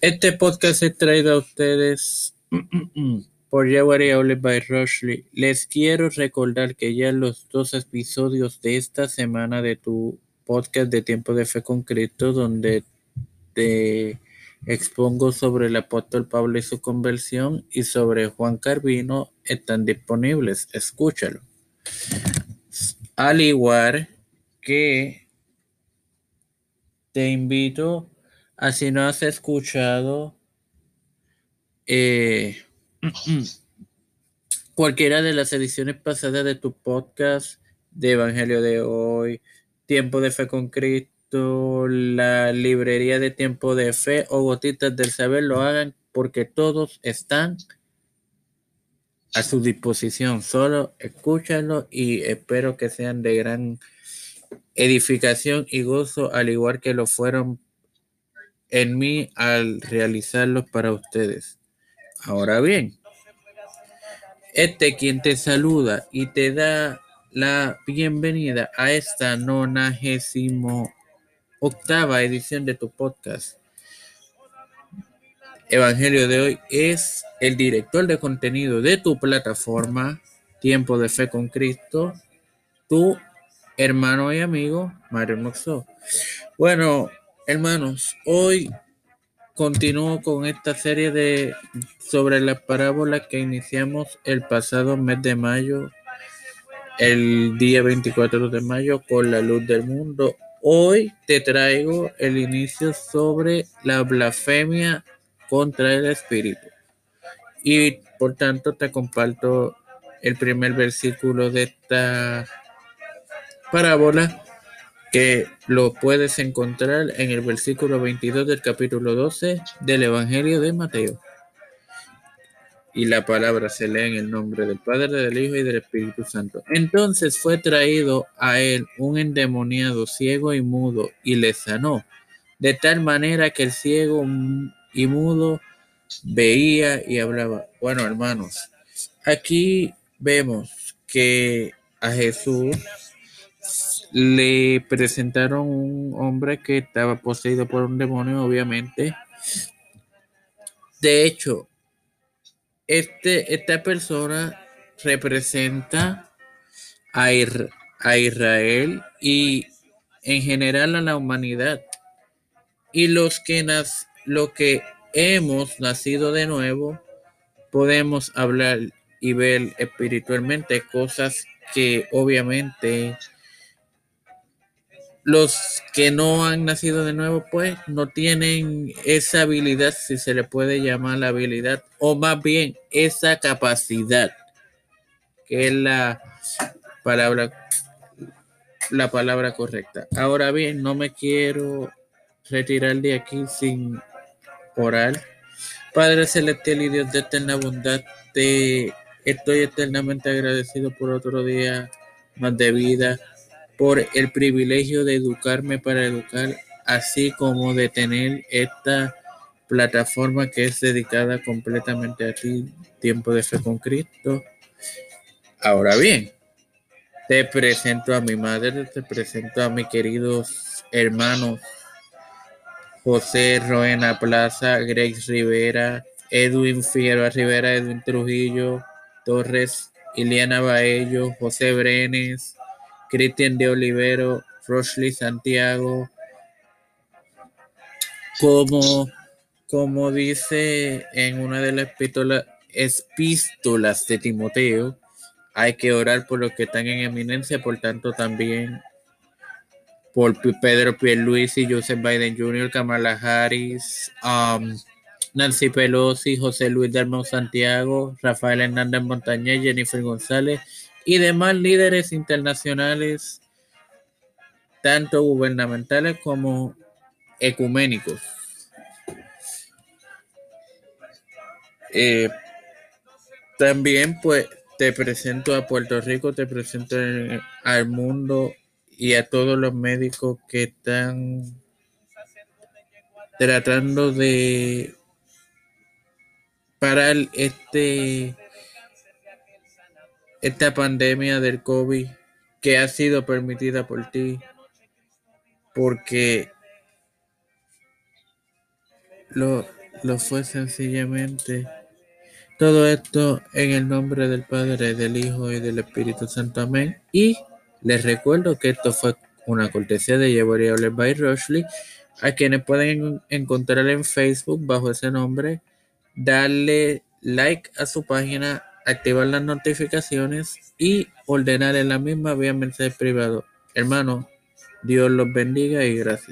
Este podcast es traído a ustedes por Jawari Outlet by Rushley. Les quiero recordar que ya los dos episodios de esta semana de tu podcast de Tiempo de Fe con Cristo, donde te expongo sobre el apóstol Pablo y su conversión y sobre Juan Carvino, están disponibles. Escúchalo. Al igual que te invito Así no has escuchado eh, cualquiera de las ediciones pasadas de tu podcast de Evangelio de hoy, Tiempo de Fe con Cristo, la librería de Tiempo de Fe o Gotitas del Saber, lo hagan porque todos están a su disposición. Solo escúchalo y espero que sean de gran edificación y gozo, al igual que lo fueron en mí al realizarlos para ustedes. Ahora bien, este quien te saluda y te da la bienvenida a esta nonagésimo octava edición de tu podcast. Evangelio de hoy es el director de contenido de tu plataforma Tiempo de Fe con Cristo, tu hermano y amigo Mario Moxó. Bueno, Hermanos, hoy continúo con esta serie de sobre las parábolas que iniciamos el pasado mes de mayo, el día 24 de mayo, con la luz del mundo. Hoy te traigo el inicio sobre la blasfemia contra el Espíritu. Y por tanto te comparto el primer versículo de esta parábola que lo puedes encontrar en el versículo 22 del capítulo 12 del Evangelio de Mateo. Y la palabra se lee en el nombre del Padre, del Hijo y del Espíritu Santo. Entonces fue traído a él un endemoniado ciego y mudo y le sanó, de tal manera que el ciego y mudo veía y hablaba. Bueno, hermanos, aquí vemos que a Jesús le presentaron un hombre que estaba poseído por un demonio, obviamente. De hecho, este, esta persona representa a, a Israel y en general a la humanidad. Y los que, nas, lo que hemos nacido de nuevo, podemos hablar y ver espiritualmente cosas que obviamente los que no han nacido de nuevo, pues no tienen esa habilidad, si se le puede llamar la habilidad, o más bien esa capacidad, que es la palabra, la palabra correcta. Ahora bien, no me quiero retirar de aquí sin orar. Padre celestial y Dios de eterna bondad, te estoy eternamente agradecido por otro día más de vida por el privilegio de educarme para educar, así como de tener esta plataforma que es dedicada completamente a ti, Tiempo de Fe con Cristo. Ahora bien, te presento a mi madre, te presento a mis queridos hermanos José Roena Plaza, Grace Rivera, Edwin Figueroa Rivera, Edwin Trujillo, Torres, Iliana Baello, José Brenes, Cristian de Olivero, Roshley Santiago, como, como dice en una de las epístolas de Timoteo, hay que orar por los que están en eminencia, por tanto también por Pedro Pierluisi, Joseph Biden Jr., Kamala Harris, um, Nancy Pelosi, José Luis Dalmau Santiago, Rafael Hernández Montañez, Jennifer González y demás líderes internacionales, tanto gubernamentales como ecuménicos. Eh, también pues te presento a Puerto Rico, te presento al mundo y a todos los médicos que están tratando de parar este esta pandemia del COVID que ha sido permitida por ti, porque lo fue sencillamente. Todo esto en el nombre del Padre, del Hijo y del Espíritu Santo. Amén. Y les recuerdo que esto fue una cortesía de Llevaría by Rushley, a quienes pueden encontrar en Facebook bajo ese nombre, darle like a su página, activar las notificaciones y ordenar en la misma vía mensaje privado. Hermano, Dios los bendiga y gracias.